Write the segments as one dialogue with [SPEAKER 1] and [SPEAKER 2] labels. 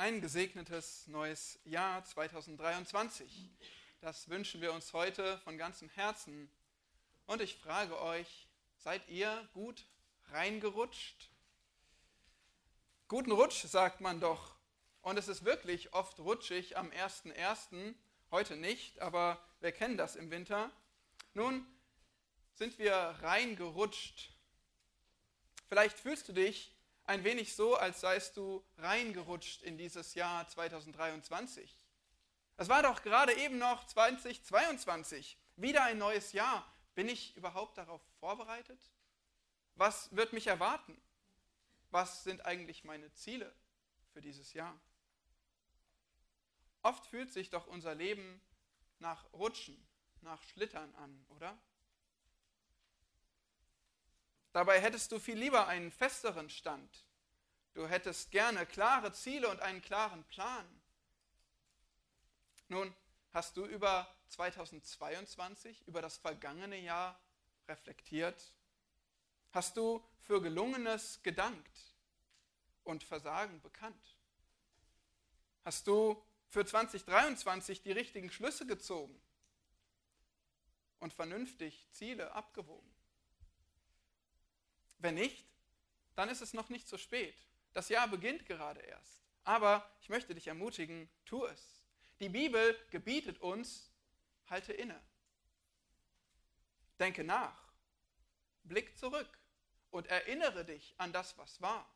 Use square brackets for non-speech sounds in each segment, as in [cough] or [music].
[SPEAKER 1] Ein gesegnetes neues Jahr 2023. Das wünschen wir uns heute von ganzem Herzen. Und ich frage euch, seid ihr gut reingerutscht? Guten Rutsch, sagt man doch. Und es ist wirklich oft rutschig am 1.1., heute nicht, aber wir kennen das im Winter. Nun sind wir reingerutscht. Vielleicht fühlst du dich ein wenig so, als seist du reingerutscht in dieses Jahr 2023. Es war doch gerade eben noch 2022, wieder ein neues Jahr. Bin ich überhaupt darauf vorbereitet? Was wird mich erwarten? Was sind eigentlich meine Ziele für dieses Jahr? Oft fühlt sich doch unser Leben nach Rutschen, nach Schlittern an, oder? Dabei hättest du viel lieber einen festeren Stand. Du hättest gerne klare Ziele und einen klaren Plan. Nun, hast du über 2022, über das vergangene Jahr reflektiert? Hast du für Gelungenes gedankt und Versagen bekannt? Hast du für 2023 die richtigen Schlüsse gezogen und vernünftig Ziele abgewogen? Wenn nicht, dann ist es noch nicht zu spät. Das Jahr beginnt gerade erst. Aber ich möchte dich ermutigen, tu es. Die Bibel gebietet uns, halte inne. Denke nach. Blick zurück und erinnere dich an das, was war.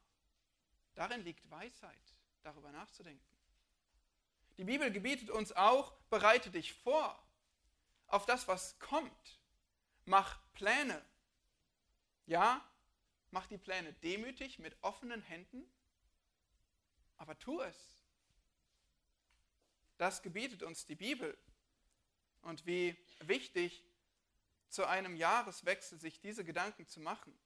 [SPEAKER 1] Darin liegt Weisheit, darüber nachzudenken. Die Bibel gebietet uns auch, bereite dich vor auf das, was kommt. Mach Pläne. Ja, Mach die Pläne demütig mit offenen Händen, aber tu es. Das gebietet uns die Bibel. Und wie wichtig zu einem Jahreswechsel sich diese Gedanken zu machen.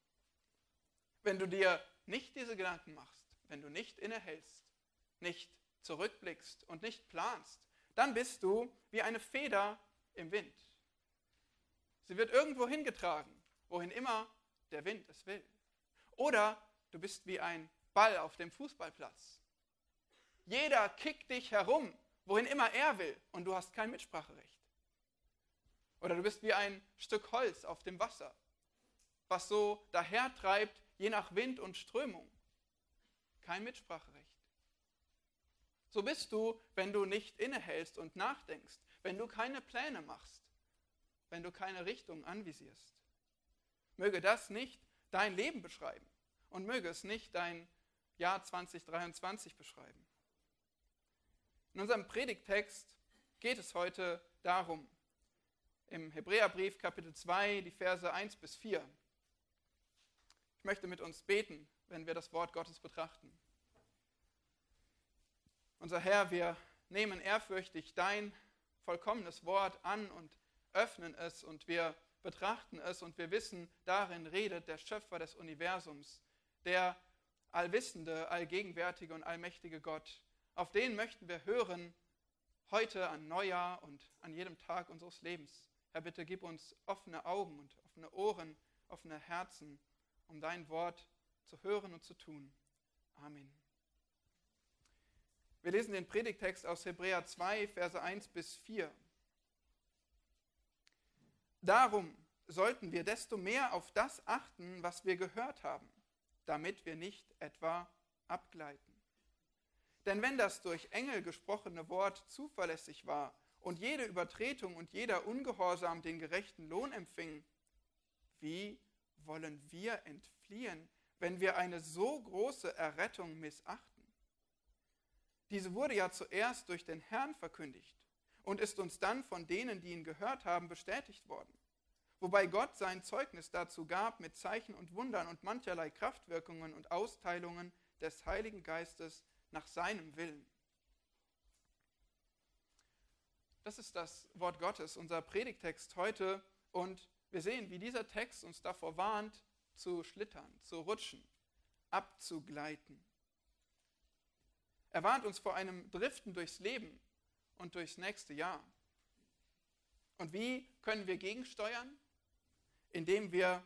[SPEAKER 1] Wenn du dir nicht diese Gedanken machst, wenn du nicht innehältst, nicht zurückblickst und nicht planst, dann bist du wie eine Feder im Wind. Sie wird irgendwo hingetragen, wohin immer der Wind es will. Oder du bist wie ein Ball auf dem Fußballplatz. Jeder kickt dich herum, wohin immer er will, und du hast kein Mitspracherecht. Oder du bist wie ein Stück Holz auf dem Wasser, was so dahertreibt, je nach Wind und Strömung. Kein Mitspracherecht. So bist du, wenn du nicht innehältst und nachdenkst, wenn du keine Pläne machst, wenn du keine Richtung anvisierst. Möge das nicht dein Leben beschreiben und möge es nicht dein Jahr 2023 beschreiben. In unserem Predigttext geht es heute darum, im Hebräerbrief Kapitel 2, die Verse 1 bis 4. Ich möchte mit uns beten, wenn wir das Wort Gottes betrachten. Unser Herr, wir nehmen ehrfürchtig dein vollkommenes Wort an und öffnen es und wir betrachten es und wir wissen, darin redet der Schöpfer des Universums, der allwissende, allgegenwärtige und allmächtige Gott. Auf den möchten wir hören heute an Neujahr und an jedem Tag unseres Lebens. Herr, bitte gib uns offene Augen und offene Ohren, offene Herzen, um dein Wort zu hören und zu tun. Amen. Wir lesen den Predigtext aus Hebräer 2, Verse 1 bis 4. Darum sollten wir desto mehr auf das achten, was wir gehört haben, damit wir nicht etwa abgleiten. Denn wenn das durch Engel gesprochene Wort zuverlässig war und jede Übertretung und jeder Ungehorsam den gerechten Lohn empfing, wie wollen wir entfliehen, wenn wir eine so große Errettung missachten? Diese wurde ja zuerst durch den Herrn verkündigt und ist uns dann von denen, die ihn gehört haben, bestätigt worden. Wobei Gott sein Zeugnis dazu gab mit Zeichen und Wundern und mancherlei Kraftwirkungen und Austeilungen des Heiligen Geistes nach seinem Willen. Das ist das Wort Gottes, unser Predigtext heute. Und wir sehen, wie dieser Text uns davor warnt, zu schlittern, zu rutschen, abzugleiten. Er warnt uns vor einem Driften durchs Leben, und durchs nächste Jahr. Und wie können wir gegensteuern? Indem wir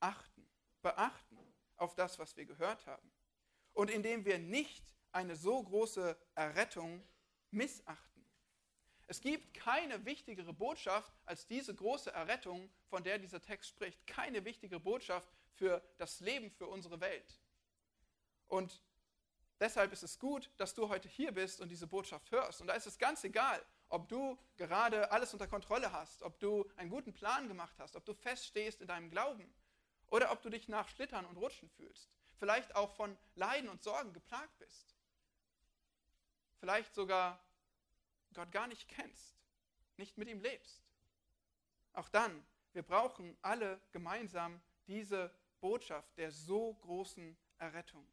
[SPEAKER 1] achten, beachten auf das, was wir gehört haben. Und indem wir nicht eine so große Errettung missachten. Es gibt keine wichtigere Botschaft als diese große Errettung, von der dieser Text spricht. Keine wichtigere Botschaft für das Leben, für unsere Welt. Und deshalb ist es gut, dass du heute hier bist und diese Botschaft hörst. Und da ist es ganz egal, ob du gerade alles unter Kontrolle hast, ob du einen guten Plan gemacht hast, ob du feststehst in deinem Glauben oder ob du dich nach Schlittern und Rutschen fühlst, vielleicht auch von Leiden und Sorgen geplagt bist, vielleicht sogar Gott gar nicht kennst, nicht mit ihm lebst. Auch dann, wir brauchen alle gemeinsam diese Botschaft der so großen Errettung.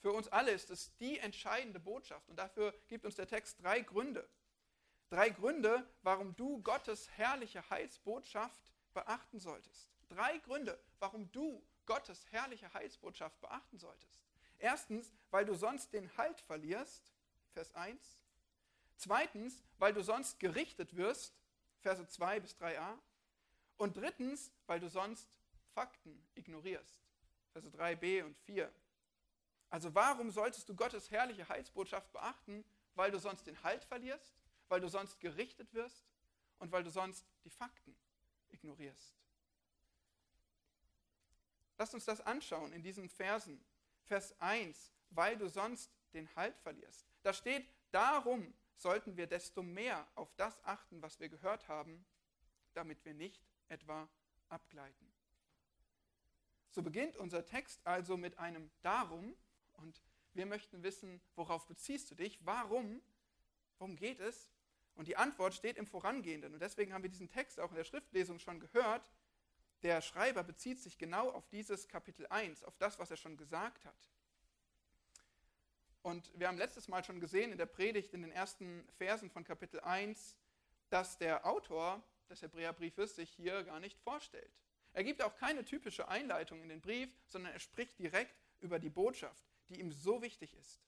[SPEAKER 1] Für uns alle ist es die entscheidende Botschaft und dafür gibt uns der Text drei Gründe. Drei Gründe, warum du Gottes herrliche Heilsbotschaft beachten solltest. Drei Gründe, warum du Gottes herrliche Heilsbotschaft beachten solltest. Erstens, weil du sonst den Halt verlierst, Vers 1. Zweitens, weil du sonst gerichtet wirst, Verse 2 bis 3a. Und drittens, weil du sonst Fakten ignorierst, Verse 3b und 4. Also warum solltest du Gottes herrliche Heilsbotschaft beachten? Weil du sonst den Halt verlierst, weil du sonst gerichtet wirst und weil du sonst die Fakten ignorierst. Lasst uns das anschauen in diesen Versen. Vers 1, weil du sonst den Halt verlierst. Da steht, darum sollten wir desto mehr auf das achten, was wir gehört haben, damit wir nicht etwa abgleiten. So beginnt unser Text also mit einem Darum, und wir möchten wissen, worauf beziehst du dich? Warum? Worum geht es? Und die Antwort steht im Vorangehenden. Und deswegen haben wir diesen Text auch in der Schriftlesung schon gehört. Der Schreiber bezieht sich genau auf dieses Kapitel 1, auf das, was er schon gesagt hat. Und wir haben letztes Mal schon gesehen in der Predigt in den ersten Versen von Kapitel 1, dass der Autor des Hebräerbriefes sich hier gar nicht vorstellt. Er gibt auch keine typische Einleitung in den Brief, sondern er spricht direkt über die Botschaft die ihm so wichtig ist.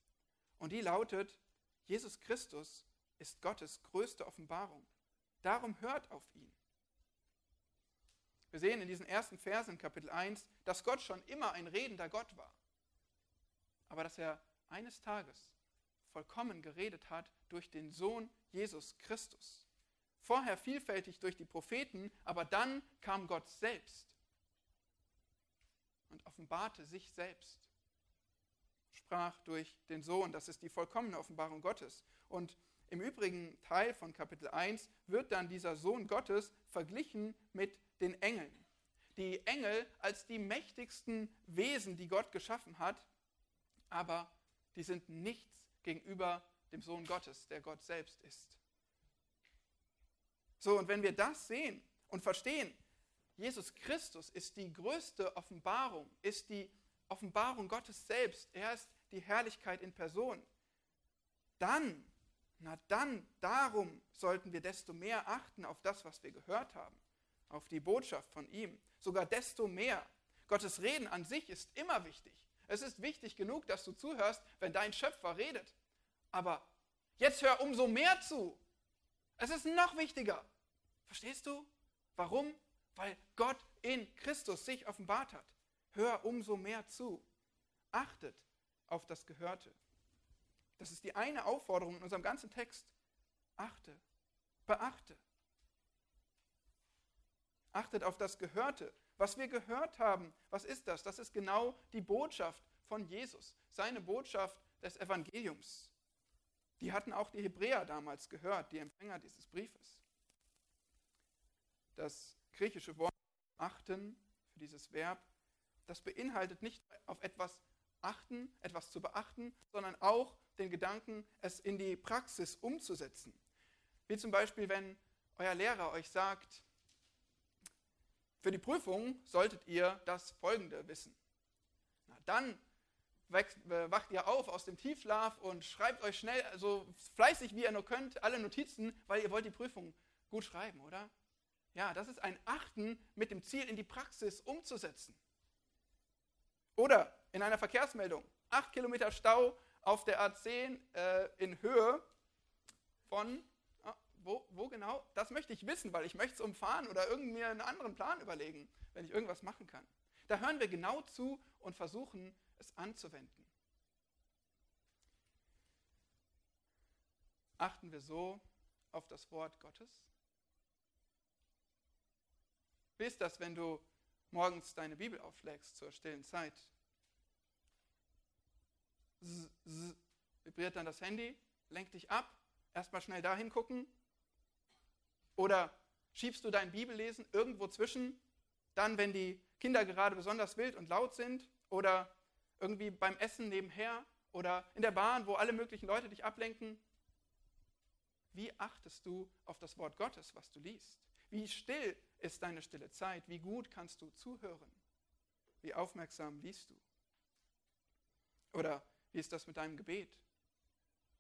[SPEAKER 1] Und die lautet, Jesus Christus ist Gottes größte Offenbarung. Darum hört auf ihn. Wir sehen in diesen ersten Versen Kapitel 1, dass Gott schon immer ein redender Gott war. Aber dass er eines Tages vollkommen geredet hat durch den Sohn Jesus Christus. Vorher vielfältig durch die Propheten, aber dann kam Gott selbst und offenbarte sich selbst sprach durch den Sohn. Das ist die vollkommene Offenbarung Gottes. Und im übrigen Teil von Kapitel 1 wird dann dieser Sohn Gottes verglichen mit den Engeln. Die Engel als die mächtigsten Wesen, die Gott geschaffen hat, aber die sind nichts gegenüber dem Sohn Gottes, der Gott selbst ist. So, und wenn wir das sehen und verstehen, Jesus Christus ist die größte Offenbarung, ist die Offenbarung Gottes selbst, er ist die Herrlichkeit in Person, dann, na dann, darum sollten wir desto mehr achten auf das, was wir gehört haben, auf die Botschaft von ihm, sogar desto mehr. Gottes Reden an sich ist immer wichtig. Es ist wichtig genug, dass du zuhörst, wenn dein Schöpfer redet. Aber jetzt hör umso mehr zu. Es ist noch wichtiger. Verstehst du? Warum? Weil Gott in Christus sich offenbart hat. Hör umso mehr zu. Achtet auf das Gehörte. Das ist die eine Aufforderung in unserem ganzen Text. Achte, beachte. Achtet auf das Gehörte. Was wir gehört haben, was ist das? Das ist genau die Botschaft von Jesus, seine Botschaft des Evangeliums. Die hatten auch die Hebräer damals gehört, die Empfänger dieses Briefes. Das griechische Wort achten für dieses Verb das beinhaltet nicht auf etwas achten, etwas zu beachten, sondern auch den Gedanken, es in die Praxis umzusetzen. Wie zum Beispiel, wenn euer Lehrer euch sagt, für die Prüfung solltet ihr das Folgende wissen. Na, dann wacht ihr auf aus dem Tiefschlaf und schreibt euch schnell, so fleißig wie ihr nur könnt, alle Notizen, weil ihr wollt die Prüfung gut schreiben, oder? Ja, das ist ein Achten mit dem Ziel, in die Praxis umzusetzen. Oder in einer Verkehrsmeldung, 8 Kilometer Stau auf der A10 äh, in Höhe von, ah, wo, wo genau? Das möchte ich wissen, weil ich möchte es umfahren oder irgendwie mir einen anderen Plan überlegen, wenn ich irgendwas machen kann. Da hören wir genau zu und versuchen es anzuwenden. Achten wir so auf das Wort Gottes? Wie ist das, wenn du morgens deine Bibel aufschlägst zur stillen Zeit? Z -z vibriert dann das Handy, lenkt dich ab, erstmal schnell dahin gucken. Oder schiebst du dein Bibellesen irgendwo zwischen, dann, wenn die Kinder gerade besonders wild und laut sind oder irgendwie beim Essen nebenher oder in der Bahn, wo alle möglichen Leute dich ablenken. Wie achtest du auf das Wort Gottes, was du liest? Wie still ist deine stille Zeit? Wie gut kannst du zuhören? Wie aufmerksam liest du? Oder wie ist das mit deinem Gebet?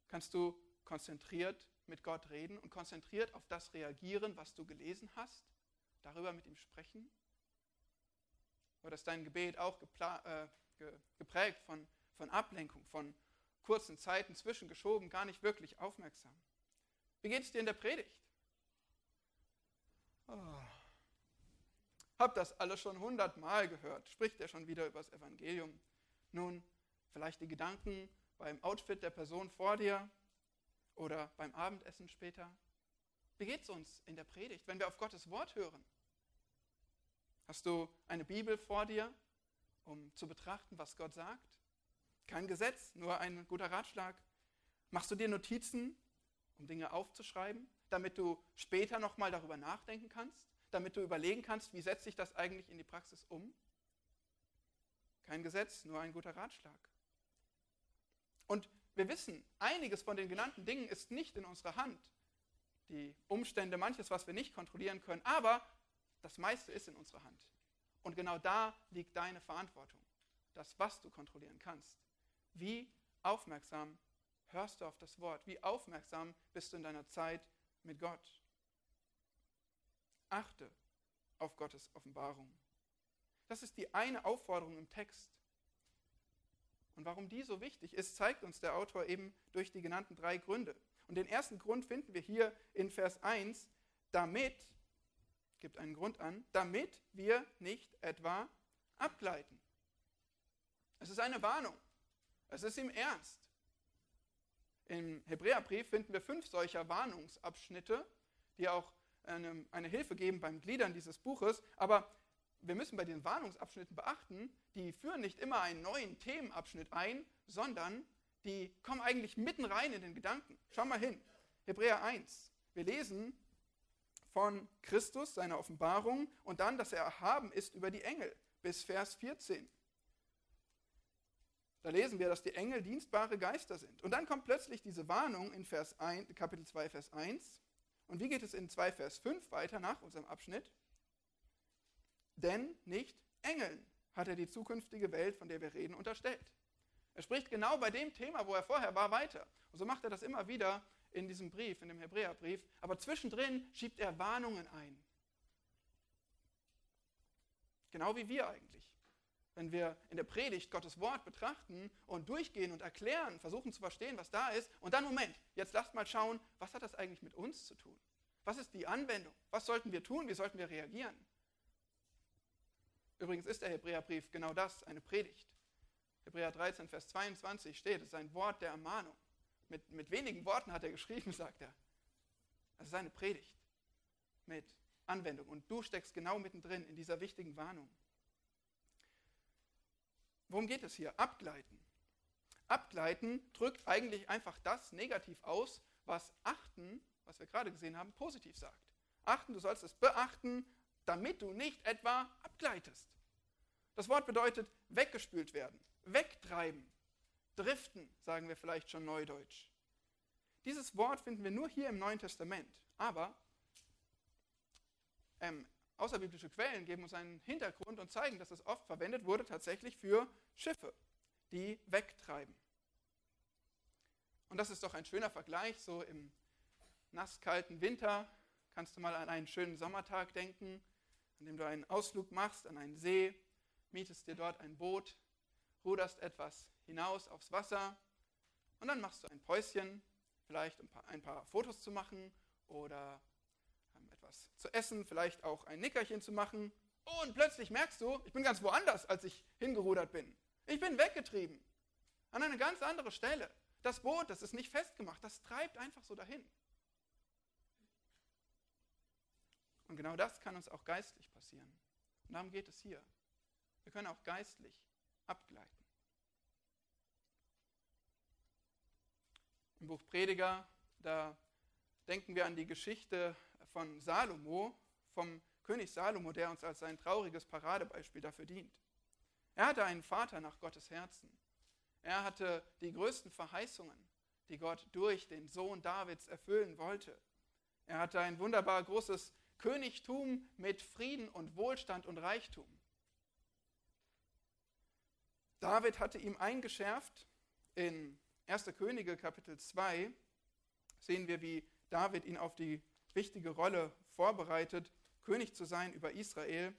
[SPEAKER 1] Kannst du konzentriert mit Gott reden und konzentriert auf das reagieren, was du gelesen hast? Darüber mit ihm sprechen? Oder ist dein Gebet auch äh, geprägt von, von Ablenkung, von kurzen Zeiten zwischengeschoben, gar nicht wirklich aufmerksam? Wie geht es dir in der Predigt? Oh. Hab das alles schon hundertmal gehört. Spricht er schon wieder über das Evangelium? Nun, vielleicht die Gedanken beim Outfit der Person vor dir oder beim Abendessen später. Wie geht es uns in der Predigt, wenn wir auf Gottes Wort hören? Hast du eine Bibel vor dir, um zu betrachten, was Gott sagt? Kein Gesetz, nur ein guter Ratschlag. Machst du dir Notizen, um Dinge aufzuschreiben, damit du später nochmal darüber nachdenken kannst? Damit du überlegen kannst, wie setze ich das eigentlich in die Praxis um? Kein Gesetz, nur ein guter Ratschlag. Und wir wissen, einiges von den genannten Dingen ist nicht in unserer Hand. Die Umstände, manches, was wir nicht kontrollieren können, aber das meiste ist in unserer Hand. Und genau da liegt deine Verantwortung, das, was du kontrollieren kannst. Wie aufmerksam hörst du auf das Wort? Wie aufmerksam bist du in deiner Zeit mit Gott? Achte auf Gottes Offenbarung. Das ist die eine Aufforderung im Text. Und warum die so wichtig ist, zeigt uns der Autor eben durch die genannten drei Gründe. Und den ersten Grund finden wir hier in Vers 1, damit gibt einen Grund an, damit wir nicht etwa abgleiten. Es ist eine Warnung. Es ist ihm ernst. Im Hebräerbrief finden wir fünf solcher Warnungsabschnitte, die auch eine, eine Hilfe geben beim Gliedern dieses Buches. Aber wir müssen bei den Warnungsabschnitten beachten, die führen nicht immer einen neuen Themenabschnitt ein, sondern die kommen eigentlich mitten rein in den Gedanken. Schau mal hin. Hebräer 1. Wir lesen von Christus, seiner Offenbarung und dann, dass er erhaben ist über die Engel bis Vers 14. Da lesen wir, dass die Engel dienstbare Geister sind. Und dann kommt plötzlich diese Warnung in Vers 1, Kapitel 2, Vers 1. Und wie geht es in 2, Vers 5 weiter nach unserem Abschnitt? Denn nicht Engeln hat er die zukünftige Welt, von der wir reden, unterstellt. Er spricht genau bei dem Thema, wo er vorher war, weiter. Und so macht er das immer wieder in diesem Brief, in dem Hebräerbrief, aber zwischendrin schiebt er Warnungen ein. Genau wie wir eigentlich. Wenn wir in der Predigt Gottes Wort betrachten und durchgehen und erklären, versuchen zu verstehen, was da ist, und dann, Moment, jetzt lasst mal schauen, was hat das eigentlich mit uns zu tun? Was ist die Anwendung? Was sollten wir tun? Wie sollten wir reagieren? Übrigens ist der Hebräerbrief genau das, eine Predigt. Hebräer 13, Vers 22 steht, es ist ein Wort der Ermahnung. Mit, mit wenigen Worten hat er geschrieben, [laughs] sagt er. Das ist eine Predigt mit Anwendung. Und du steckst genau mittendrin in dieser wichtigen Warnung. Worum geht es hier? Abgleiten. Abgleiten drückt eigentlich einfach das negativ aus, was achten, was wir gerade gesehen haben, positiv sagt. Achten, du sollst es beachten, damit du nicht etwa abgleitest. Das Wort bedeutet weggespült werden, wegtreiben, Driften, sagen wir vielleicht schon neudeutsch. Dieses Wort finden wir nur hier im Neuen Testament, aber ähm, außerbiblische Quellen geben uns einen Hintergrund und zeigen, dass es oft verwendet wurde tatsächlich für Schiffe, die wegtreiben. Und das ist doch ein schöner Vergleich, so im nasskalten Winter kannst du mal an einen schönen Sommertag denken, an dem du einen Ausflug machst an einen See, mietest dir dort ein Boot, ruderst etwas hinaus aufs Wasser und dann machst du ein Päuschen, vielleicht um ein paar Fotos zu machen oder ähm, etwas zu essen, vielleicht auch ein Nickerchen zu machen. Und plötzlich merkst du, ich bin ganz woanders, als ich hingerudert bin. Ich bin weggetrieben. An eine ganz andere Stelle. Das Boot, das ist nicht festgemacht, das treibt einfach so dahin. Und genau das kann uns auch geistlich passieren. Und darum geht es hier. Wir können auch geistlich abgleiten. Im Buch Prediger, da denken wir an die Geschichte von Salomo, vom König Salomo, der uns als sein trauriges Paradebeispiel dafür dient. Er hatte einen Vater nach Gottes Herzen. Er hatte die größten Verheißungen, die Gott durch den Sohn Davids erfüllen wollte. Er hatte ein wunderbar großes Königtum mit Frieden und Wohlstand und Reichtum. David hatte ihm eingeschärft, in 1. Könige Kapitel 2 sehen wir, wie David ihn auf die wichtige Rolle vorbereitet, König zu sein über Israel.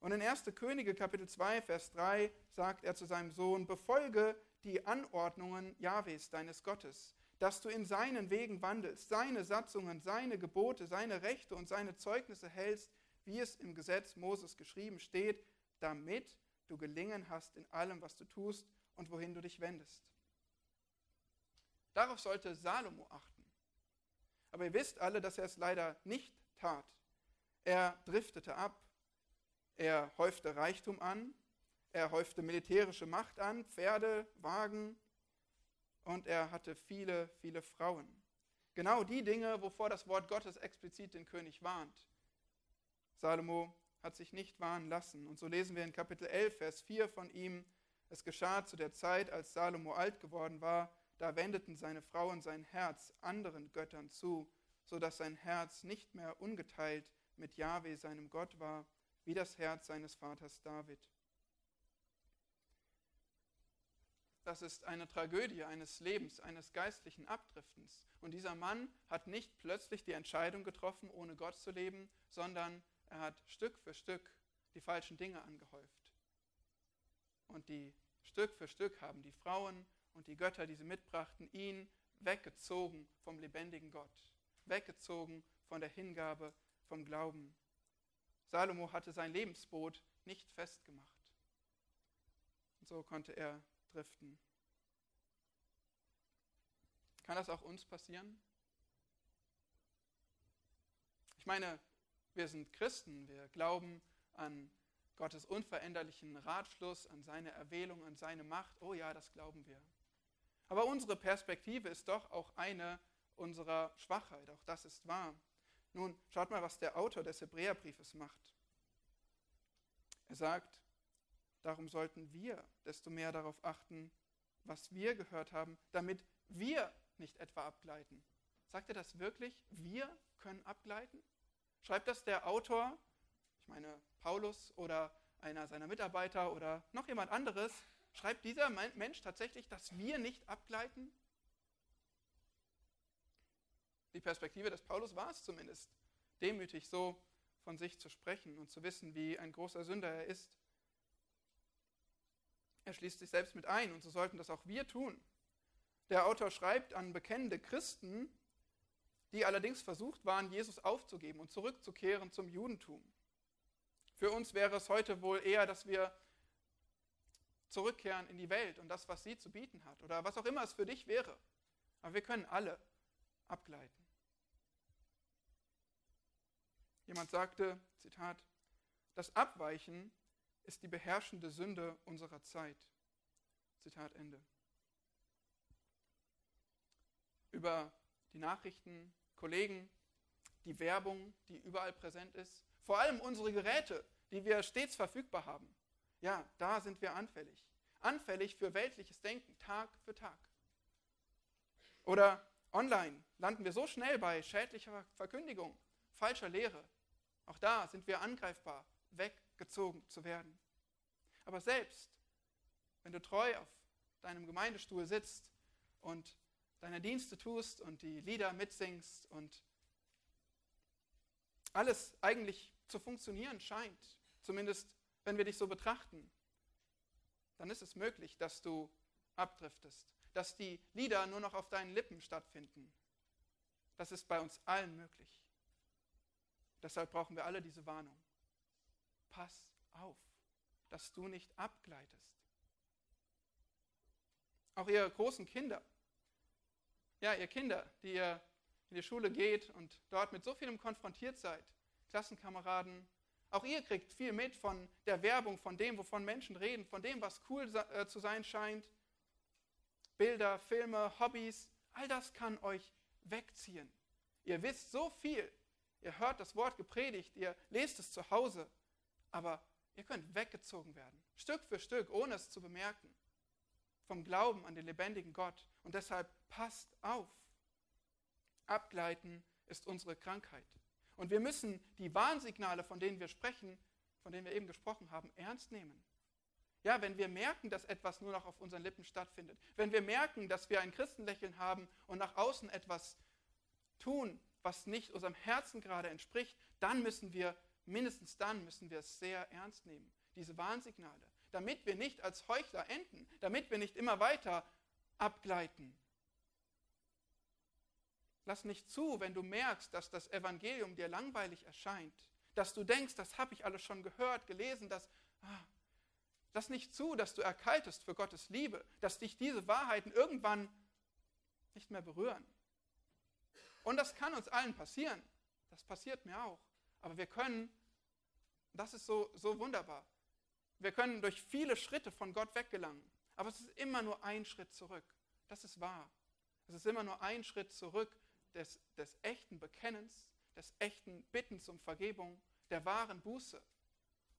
[SPEAKER 1] Und in 1. Könige Kapitel 2, Vers 3 sagt er zu seinem Sohn, befolge die Anordnungen Jahwes, deines Gottes, dass du in seinen Wegen wandelst, seine Satzungen, seine Gebote, seine Rechte und seine Zeugnisse hältst, wie es im Gesetz Moses geschrieben steht, damit du gelingen hast in allem, was du tust und wohin du dich wendest. Darauf sollte Salomo achten. Aber ihr wisst alle, dass er es leider nicht tat. Er driftete ab. Er häufte Reichtum an. Er häufte militärische Macht an, Pferde, Wagen. Und er hatte viele, viele Frauen. Genau die Dinge, wovor das Wort Gottes explizit den König warnt. Salomo hat sich nicht warnen lassen. Und so lesen wir in Kapitel 11, Vers 4 von ihm, es geschah zu der Zeit, als Salomo alt geworden war, da wendeten seine Frauen sein Herz anderen Göttern zu, so dass sein Herz nicht mehr ungeteilt mit Jahwe, seinem Gott, war, wie das Herz seines Vaters David. Das ist eine Tragödie eines Lebens, eines geistlichen Abdriftens. Und dieser Mann hat nicht plötzlich die Entscheidung getroffen, ohne Gott zu leben, sondern er hat Stück für Stück die falschen Dinge angehäuft. Und die Stück für Stück haben die Frauen und die Götter, die sie mitbrachten, ihn weggezogen vom lebendigen Gott, weggezogen von der Hingabe vom Glauben. Salomo hatte sein Lebensboot nicht festgemacht. Und so konnte er driften. Kann das auch uns passieren? Ich meine, wir sind Christen, wir glauben an Gottes unveränderlichen Ratschluss, an seine Erwählung, an seine Macht. Oh ja, das glauben wir. Aber unsere Perspektive ist doch auch eine unserer Schwachheit, auch das ist wahr. Nun, schaut mal, was der Autor des Hebräerbriefes macht. Er sagt, darum sollten wir desto mehr darauf achten, was wir gehört haben, damit wir nicht etwa abgleiten. Sagt er das wirklich? Wir können abgleiten? Schreibt das der Autor, ich meine Paulus oder einer seiner Mitarbeiter oder noch jemand anderes, schreibt dieser Mensch tatsächlich, dass wir nicht abgleiten? Die Perspektive des Paulus war es zumindest, demütig so von sich zu sprechen und zu wissen, wie ein großer Sünder er ist. Er schließt sich selbst mit ein und so sollten das auch wir tun. Der Autor schreibt an bekennende Christen, die allerdings versucht waren, Jesus aufzugeben und zurückzukehren zum Judentum. Für uns wäre es heute wohl eher, dass wir zurückkehren in die Welt und das, was sie zu bieten hat oder was auch immer es für dich wäre. Aber wir können alle abgleiten. Jemand sagte, Zitat, das Abweichen ist die beherrschende Sünde unserer Zeit. Zitat Ende. Über die Nachrichten, Kollegen, die Werbung, die überall präsent ist, vor allem unsere Geräte, die wir stets verfügbar haben. Ja, da sind wir anfällig. Anfällig für weltliches Denken, Tag für Tag. Oder online landen wir so schnell bei schädlicher Verkündigung, falscher Lehre, auch da sind wir angreifbar, weggezogen zu werden. Aber selbst wenn du treu auf deinem Gemeindestuhl sitzt und deine Dienste tust und die Lieder mitsingst und alles eigentlich zu funktionieren scheint, zumindest wenn wir dich so betrachten, dann ist es möglich, dass du abdriftest, dass die Lieder nur noch auf deinen Lippen stattfinden. Das ist bei uns allen möglich. Deshalb brauchen wir alle diese Warnung. Pass auf, dass du nicht abgleitest. Auch ihr großen Kinder, Ja, ihr Kinder, die ihr in die Schule geht und dort mit so vielem konfrontiert seid, Klassenkameraden, auch ihr kriegt viel mit von der Werbung, von dem, wovon Menschen reden, von dem, was cool äh, zu sein scheint. Bilder, Filme, Hobbys, all das kann euch wegziehen. Ihr wisst so viel, ihr hört das Wort gepredigt, ihr lest es zu Hause, aber ihr könnt weggezogen werden, Stück für Stück, ohne es zu bemerken, vom Glauben an den lebendigen Gott. Und deshalb passt auf. Abgleiten ist unsere Krankheit. Und wir müssen die Warnsignale, von denen wir sprechen, von denen wir eben gesprochen haben, ernst nehmen. Ja, wenn wir merken, dass etwas nur noch auf unseren Lippen stattfindet, wenn wir merken, dass wir ein Christenlächeln haben und nach außen etwas tun, was nicht unserem Herzen gerade entspricht, dann müssen wir, mindestens dann müssen wir es sehr ernst nehmen, diese Warnsignale, damit wir nicht als Heuchler enden, damit wir nicht immer weiter abgleiten, Lass nicht zu, wenn du merkst, dass das Evangelium dir langweilig erscheint, dass du denkst, das habe ich alles schon gehört, gelesen, dass. Ah, lass nicht zu, dass du erkaltest für Gottes Liebe, dass dich diese Wahrheiten irgendwann nicht mehr berühren. Und das kann uns allen passieren. Das passiert mir auch. Aber wir können, das ist so, so wunderbar, wir können durch viele Schritte von Gott weggelangen. Aber es ist immer nur ein Schritt zurück. Das ist wahr. Es ist immer nur ein Schritt zurück des, des echten Bekennens, des echten Bittens um Vergebung, der wahren Buße.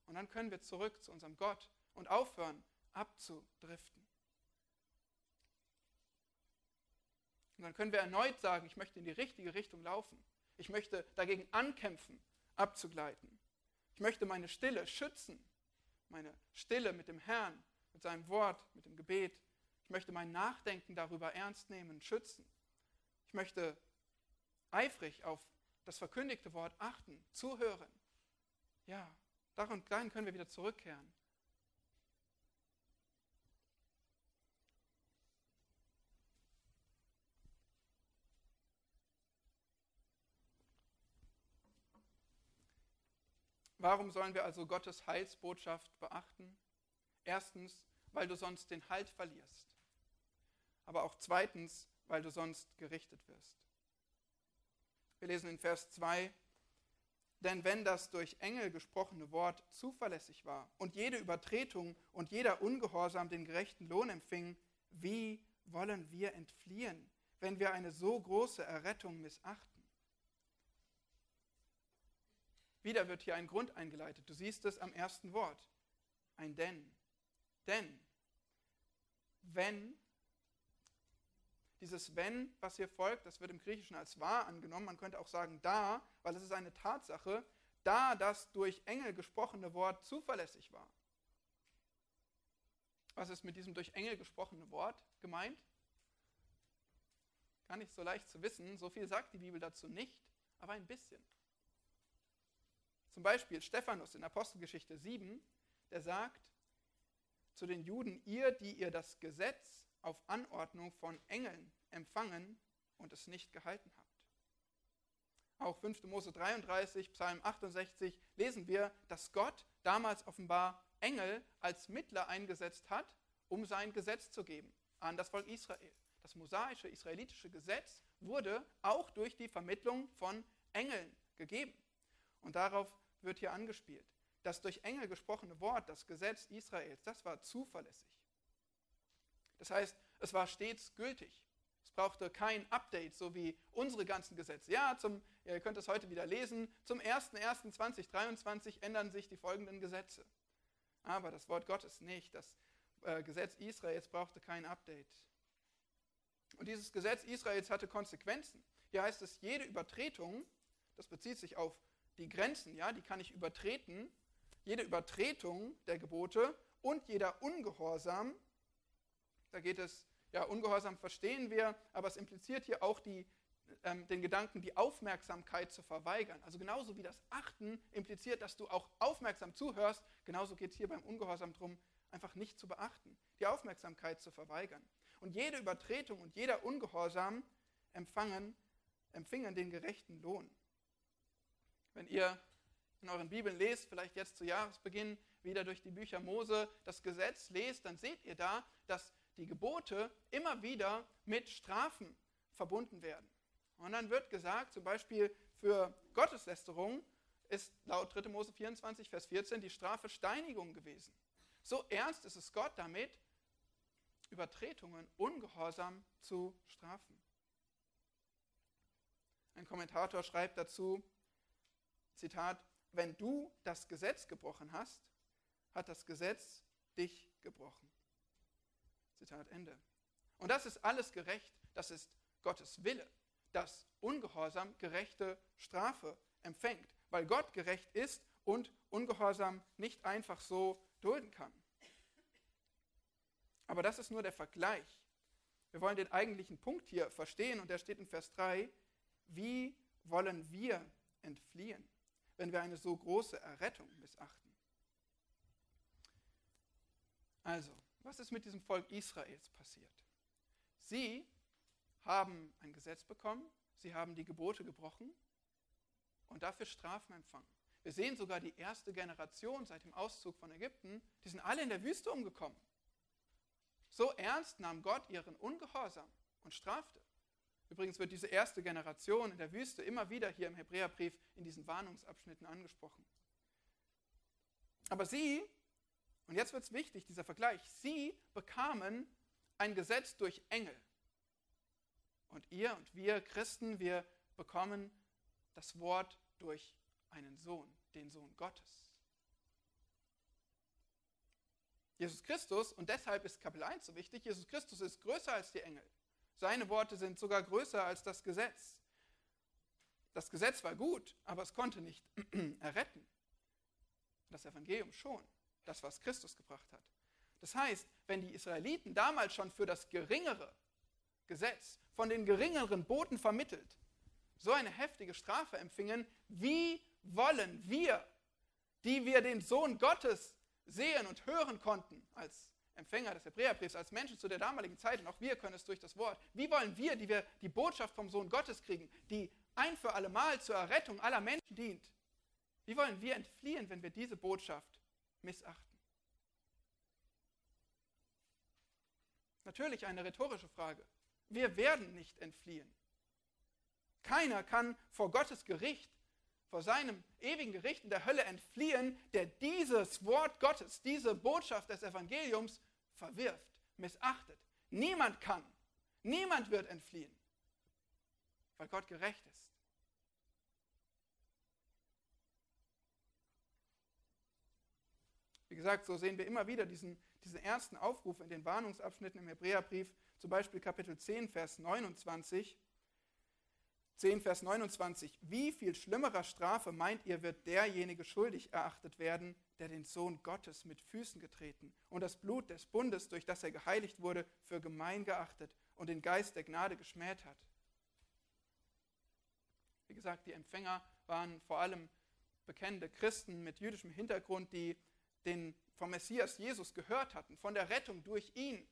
[SPEAKER 1] Und dann können wir zurück zu unserem Gott und aufhören, abzudriften. Und dann können wir erneut sagen, ich möchte in die richtige Richtung laufen. Ich möchte dagegen ankämpfen, abzugleiten. Ich möchte meine Stille schützen, meine Stille mit dem Herrn, mit seinem Wort, mit dem Gebet. Ich möchte mein Nachdenken darüber ernst nehmen, schützen. Ich möchte eifrig auf das verkündigte Wort achten, zuhören. Ja, daran, können wir wieder zurückkehren. Warum sollen wir also Gottes Heilsbotschaft beachten? Erstens, weil du sonst den Halt verlierst. Aber auch zweitens, weil du sonst gerichtet wirst. Wir lesen in Vers 2, denn wenn das durch Engel gesprochene Wort zuverlässig war und jede Übertretung und jeder Ungehorsam den gerechten Lohn empfing, wie wollen wir entfliehen, wenn wir eine so große Errettung missachten? Wieder wird hier ein Grund eingeleitet. Du siehst es am ersten Wort. Ein denn. Denn, wenn dieses wenn, was hier folgt, das wird im Griechischen als wahr angenommen. Man könnte auch sagen da, weil es ist eine Tatsache, da das durch Engel gesprochene Wort zuverlässig war. Was ist mit diesem durch Engel gesprochene Wort gemeint? Gar nicht so leicht zu wissen. So viel sagt die Bibel dazu nicht, aber ein bisschen. Zum Beispiel Stephanus in Apostelgeschichte 7, der sagt zu den Juden, ihr, die ihr das Gesetz auf Anordnung von Engeln empfangen und es nicht gehalten habt. Auch 5. Mose 33, Psalm 68 lesen wir, dass Gott damals offenbar Engel als Mittler eingesetzt hat, um sein Gesetz zu geben an das Volk Israel. Das mosaische israelitische Gesetz wurde auch durch die Vermittlung von Engeln gegeben. Und darauf wird hier angespielt. Das durch Engel gesprochene Wort, das Gesetz Israels, das war zuverlässig. Das heißt, es war stets gültig. Es brauchte kein Update, so wie unsere ganzen Gesetze. Ja, zum, ihr könnt es heute wieder lesen, zum 01.01.2023 ändern sich die folgenden Gesetze. Aber das Wort Gottes nicht. Das äh, Gesetz Israels brauchte kein Update. Und dieses Gesetz Israels hatte Konsequenzen. Hier heißt es, jede Übertretung, das bezieht sich auf die Grenzen, ja, die kann ich übertreten, jede Übertretung der Gebote und jeder Ungehorsam da geht es, ja, Ungehorsam verstehen wir, aber es impliziert hier auch die, ähm, den Gedanken, die Aufmerksamkeit zu verweigern. Also genauso wie das Achten impliziert, dass du auch aufmerksam zuhörst, genauso geht es hier beim Ungehorsam darum, einfach nicht zu beachten, die Aufmerksamkeit zu verweigern. Und jede Übertretung und jeder Ungehorsam empfangen, empfingen den gerechten Lohn. Wenn ihr in euren Bibeln lest, vielleicht jetzt zu Jahresbeginn wieder durch die Bücher Mose das Gesetz lest, dann seht ihr da, dass die Gebote immer wieder mit Strafen verbunden werden. Und dann wird gesagt, zum Beispiel für Gotteslästerung ist laut 3. Mose 24, Vers 14 die Strafe Steinigung gewesen. So ernst ist es Gott damit, Übertretungen ungehorsam zu strafen. Ein Kommentator schreibt dazu, Zitat, wenn du das Gesetz gebrochen hast, hat das Gesetz dich gebrochen. Zitat Ende. Und das ist alles gerecht, das ist Gottes Wille, dass Ungehorsam gerechte Strafe empfängt, weil Gott gerecht ist und Ungehorsam nicht einfach so dulden kann. Aber das ist nur der Vergleich. Wir wollen den eigentlichen Punkt hier verstehen und der steht in Vers 3. Wie wollen wir entfliehen, wenn wir eine so große Errettung missachten? Also, was ist mit diesem Volk Israels passiert? Sie haben ein Gesetz bekommen, sie haben die Gebote gebrochen und dafür Strafen empfangen. Wir sehen sogar die erste Generation seit dem Auszug von Ägypten, die sind alle in der Wüste umgekommen. So ernst nahm Gott ihren Ungehorsam und strafte. Übrigens wird diese erste Generation in der Wüste immer wieder hier im Hebräerbrief in diesen Warnungsabschnitten angesprochen. Aber sie, und jetzt wird es wichtig, dieser Vergleich, sie bekamen ein Gesetz durch Engel. Und ihr und wir Christen, wir bekommen das Wort durch einen Sohn, den Sohn Gottes. Jesus Christus, und deshalb ist Kapitel 1 so wichtig, Jesus Christus ist größer als die Engel. Seine Worte sind sogar größer als das Gesetz. Das Gesetz war gut, aber es konnte nicht [clears throat] erretten. Das Evangelium schon, das, was Christus gebracht hat. Das heißt, wenn die Israeliten damals schon für das geringere Gesetz von den geringeren Boten vermittelt so eine heftige Strafe empfingen, wie wollen wir, die wir den Sohn Gottes sehen und hören konnten als Empfänger des Hebräerbriefs, als Menschen zu der damaligen Zeit, und auch wir können es durch das Wort, wie wollen wir, die wir die Botschaft vom Sohn Gottes kriegen, die ein für alle Mal zur Errettung aller Menschen dient, wie wollen wir entfliehen, wenn wir diese Botschaft missachten? Natürlich eine rhetorische Frage. Wir werden nicht entfliehen. Keiner kann vor Gottes Gericht, vor seinem ewigen Gericht in der Hölle entfliehen, der dieses Wort Gottes, diese Botschaft des Evangeliums verwirft, missachtet. Niemand kann, niemand wird entfliehen, weil Gott gerecht ist. Wie gesagt, so sehen wir immer wieder diesen, diesen ersten Aufruf in den Warnungsabschnitten im Hebräerbrief, zum Beispiel Kapitel 10, Vers 29. 10, Vers 29. Wie viel schlimmerer Strafe meint ihr, wird derjenige schuldig erachtet werden, der den Sohn Gottes mit Füßen getreten und das Blut des Bundes, durch das er geheiligt wurde, für gemein geachtet und den Geist der Gnade geschmäht hat? Wie gesagt, die Empfänger waren vor allem bekennende Christen mit jüdischem Hintergrund, die den vom Messias Jesus gehört hatten, von der Rettung durch ihn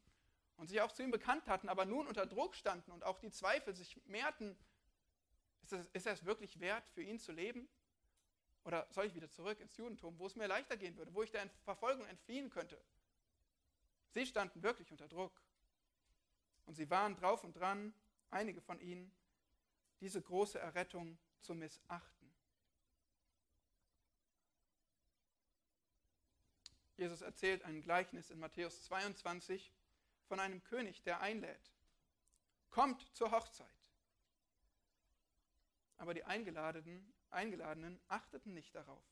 [SPEAKER 1] und sich auch zu ihm bekannt hatten, aber nun unter Druck standen und auch die Zweifel sich mehrten, ist es, ist es wirklich wert, für ihn zu leben? Oder soll ich wieder zurück ins Judentum, wo es mir leichter gehen würde, wo ich der Verfolgung entfliehen könnte? Sie standen wirklich unter Druck. Und sie waren drauf und dran, einige von ihnen, diese große Errettung zu missachten. Jesus erzählt ein Gleichnis in Matthäus 22 von einem König, der einlädt. Kommt zur Hochzeit. Aber die Eingeladenen, Eingeladenen achteten nicht darauf.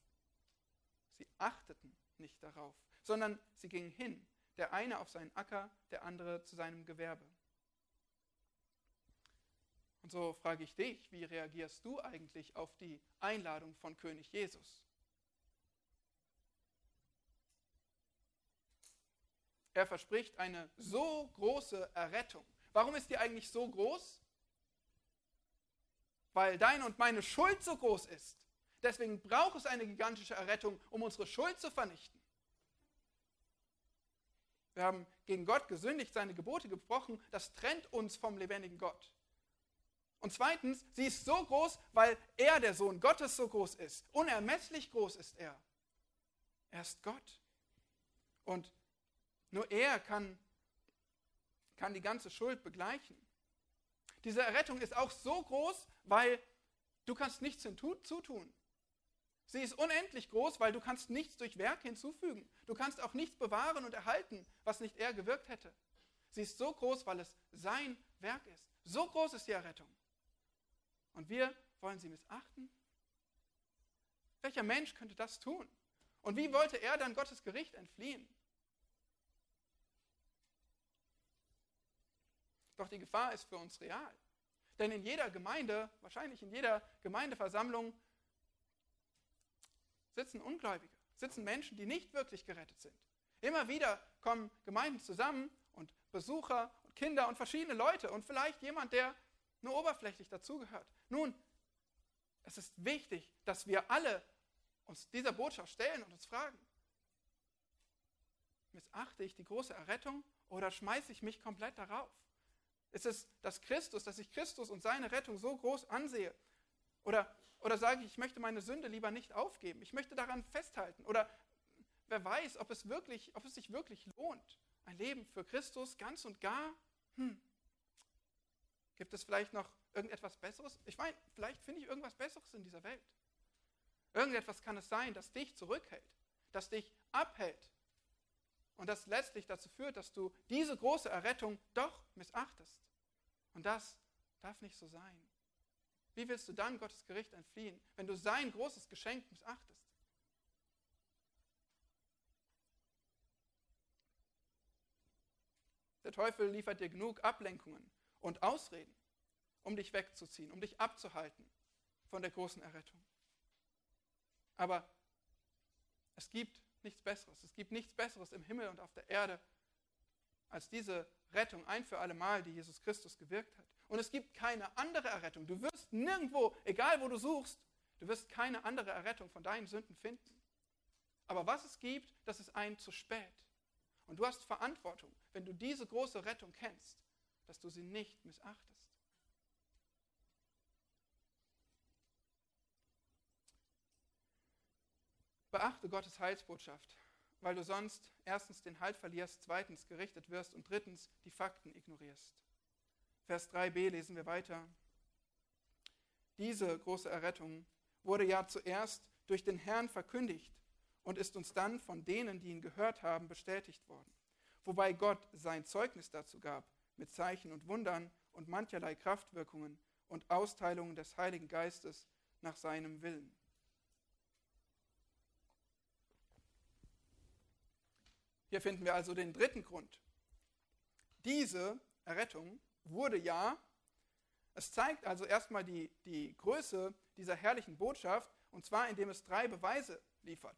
[SPEAKER 1] Sie achteten nicht darauf, sondern sie gingen hin, der eine auf seinen Acker, der andere zu seinem Gewerbe. Und so frage ich dich, wie reagierst du eigentlich auf die Einladung von König Jesus? Er verspricht eine so große Errettung. Warum ist die eigentlich so groß? Weil deine und meine Schuld so groß ist. Deswegen braucht es eine gigantische Errettung, um unsere Schuld zu vernichten. Wir haben gegen Gott gesündigt, seine Gebote gebrochen. Das trennt uns vom lebendigen Gott. Und zweitens, sie ist so groß, weil er, der Sohn Gottes, so groß ist. Unermesslich groß ist er. Er ist Gott. Und nur er kann, kann die ganze Schuld begleichen. Diese Errettung ist auch so groß, weil du kannst nichts hinzutun. Sie ist unendlich groß, weil du kannst nichts durch Werk hinzufügen. Du kannst auch nichts bewahren und erhalten, was nicht er gewirkt hätte. Sie ist so groß, weil es sein Werk ist. So groß ist die Errettung. Und wir wollen sie missachten? Welcher Mensch könnte das tun? Und wie wollte er dann Gottes Gericht entfliehen? Doch die Gefahr ist für uns real. Denn in jeder Gemeinde, wahrscheinlich in jeder Gemeindeversammlung, sitzen Ungläubige, sitzen Menschen, die nicht wirklich gerettet sind. Immer wieder kommen Gemeinden zusammen und Besucher und Kinder und verschiedene Leute und vielleicht jemand, der nur oberflächlich dazugehört. Nun, es ist wichtig, dass wir alle uns dieser Botschaft stellen und uns fragen, missachte ich die große Errettung oder schmeiße ich mich komplett darauf? Ist es das Christus, dass ich Christus und seine Rettung so groß ansehe? Oder, oder sage ich, ich möchte meine Sünde lieber nicht aufgeben, ich möchte daran festhalten? Oder wer weiß, ob es, wirklich, ob es sich wirklich lohnt, ein Leben für Christus ganz und gar? Hm. Gibt es vielleicht noch irgendetwas Besseres? Ich meine, vielleicht finde ich irgendwas Besseres in dieser Welt. Irgendetwas kann es sein, das dich zurückhält, das dich abhält und das letztlich dazu führt, dass du diese große Errettung doch missachtest. Und das darf nicht so sein. Wie willst du dann Gottes Gericht entfliehen, wenn du sein großes Geschenk missachtest? Der Teufel liefert dir genug Ablenkungen und Ausreden, um dich wegzuziehen, um dich abzuhalten von der großen Errettung. Aber es gibt nichts Besseres. Es gibt nichts Besseres im Himmel und auf der Erde als diese Rettung ein für alle Mal, die Jesus Christus gewirkt hat. Und es gibt keine andere Errettung. Du wirst nirgendwo, egal wo du suchst, du wirst keine andere Errettung von deinen Sünden finden. Aber was es gibt, das ist ein zu spät. Und du hast Verantwortung, wenn du diese große Rettung kennst, dass du sie nicht missachtest. Beachte Gottes Heilsbotschaft, weil du sonst erstens den Halt verlierst, zweitens gerichtet wirst und drittens die Fakten ignorierst. Vers 3b lesen wir weiter. Diese große Errettung wurde ja zuerst durch den Herrn verkündigt und ist uns dann von denen, die ihn gehört haben, bestätigt worden. Wobei Gott sein Zeugnis dazu gab, mit Zeichen und Wundern und mancherlei Kraftwirkungen und Austeilungen des Heiligen Geistes nach seinem Willen. Hier finden wir also den dritten Grund. Diese Errettung wurde ja, es zeigt also erstmal die, die Größe dieser herrlichen Botschaft, und zwar indem es drei Beweise liefert.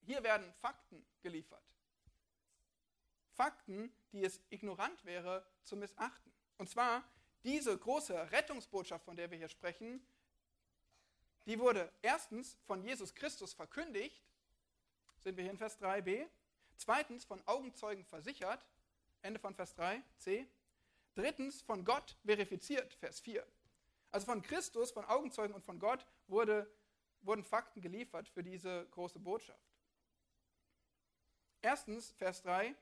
[SPEAKER 1] Hier werden Fakten geliefert. Fakten, die es ignorant wäre zu missachten. Und zwar diese große Rettungsbotschaft, von der wir hier sprechen, die wurde erstens von Jesus Christus verkündigt, sind wir hier in Vers 3b, Zweitens von Augenzeugen versichert, Ende von Vers 3, c. Drittens von Gott verifiziert, Vers 4. Also von Christus, von Augenzeugen und von Gott wurde, wurden Fakten geliefert für diese große Botschaft. Erstens, Vers 3,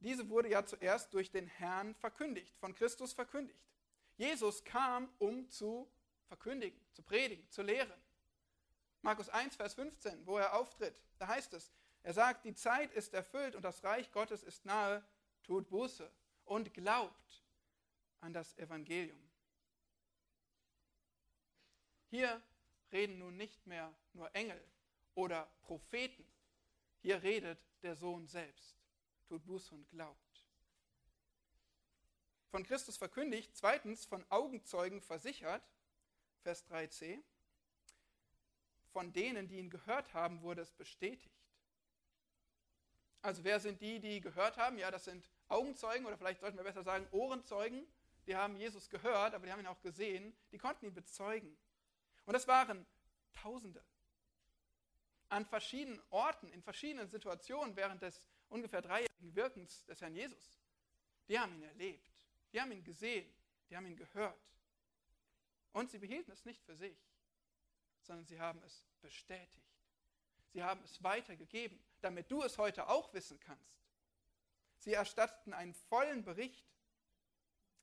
[SPEAKER 1] diese wurde ja zuerst durch den Herrn verkündigt, von Christus verkündigt. Jesus kam, um zu verkündigen, zu predigen, zu lehren. Markus 1, Vers 15, wo er auftritt, da heißt es, er sagt, die Zeit ist erfüllt und das Reich Gottes ist nahe, tut Buße und glaubt an das Evangelium. Hier reden nun nicht mehr nur Engel oder Propheten. Hier redet der Sohn selbst. Tut Buße und glaubt. Von Christus verkündigt, zweitens von Augenzeugen versichert, Vers 3c. Von denen, die ihn gehört haben, wurde es bestätigt. Also wer sind die, die gehört haben? Ja, das sind Augenzeugen oder vielleicht sollten wir besser sagen Ohrenzeugen. Die haben Jesus gehört, aber die haben ihn auch gesehen. Die konnten ihn bezeugen. Und das waren Tausende. An verschiedenen Orten, in verschiedenen Situationen während des ungefähr dreijährigen Wirkens des Herrn Jesus. Die haben ihn erlebt. Die haben ihn gesehen. Die haben ihn gehört. Und sie behielten es nicht für sich, sondern sie haben es bestätigt. Sie haben es weitergegeben, damit du es heute auch wissen kannst. Sie erstatteten einen vollen Bericht.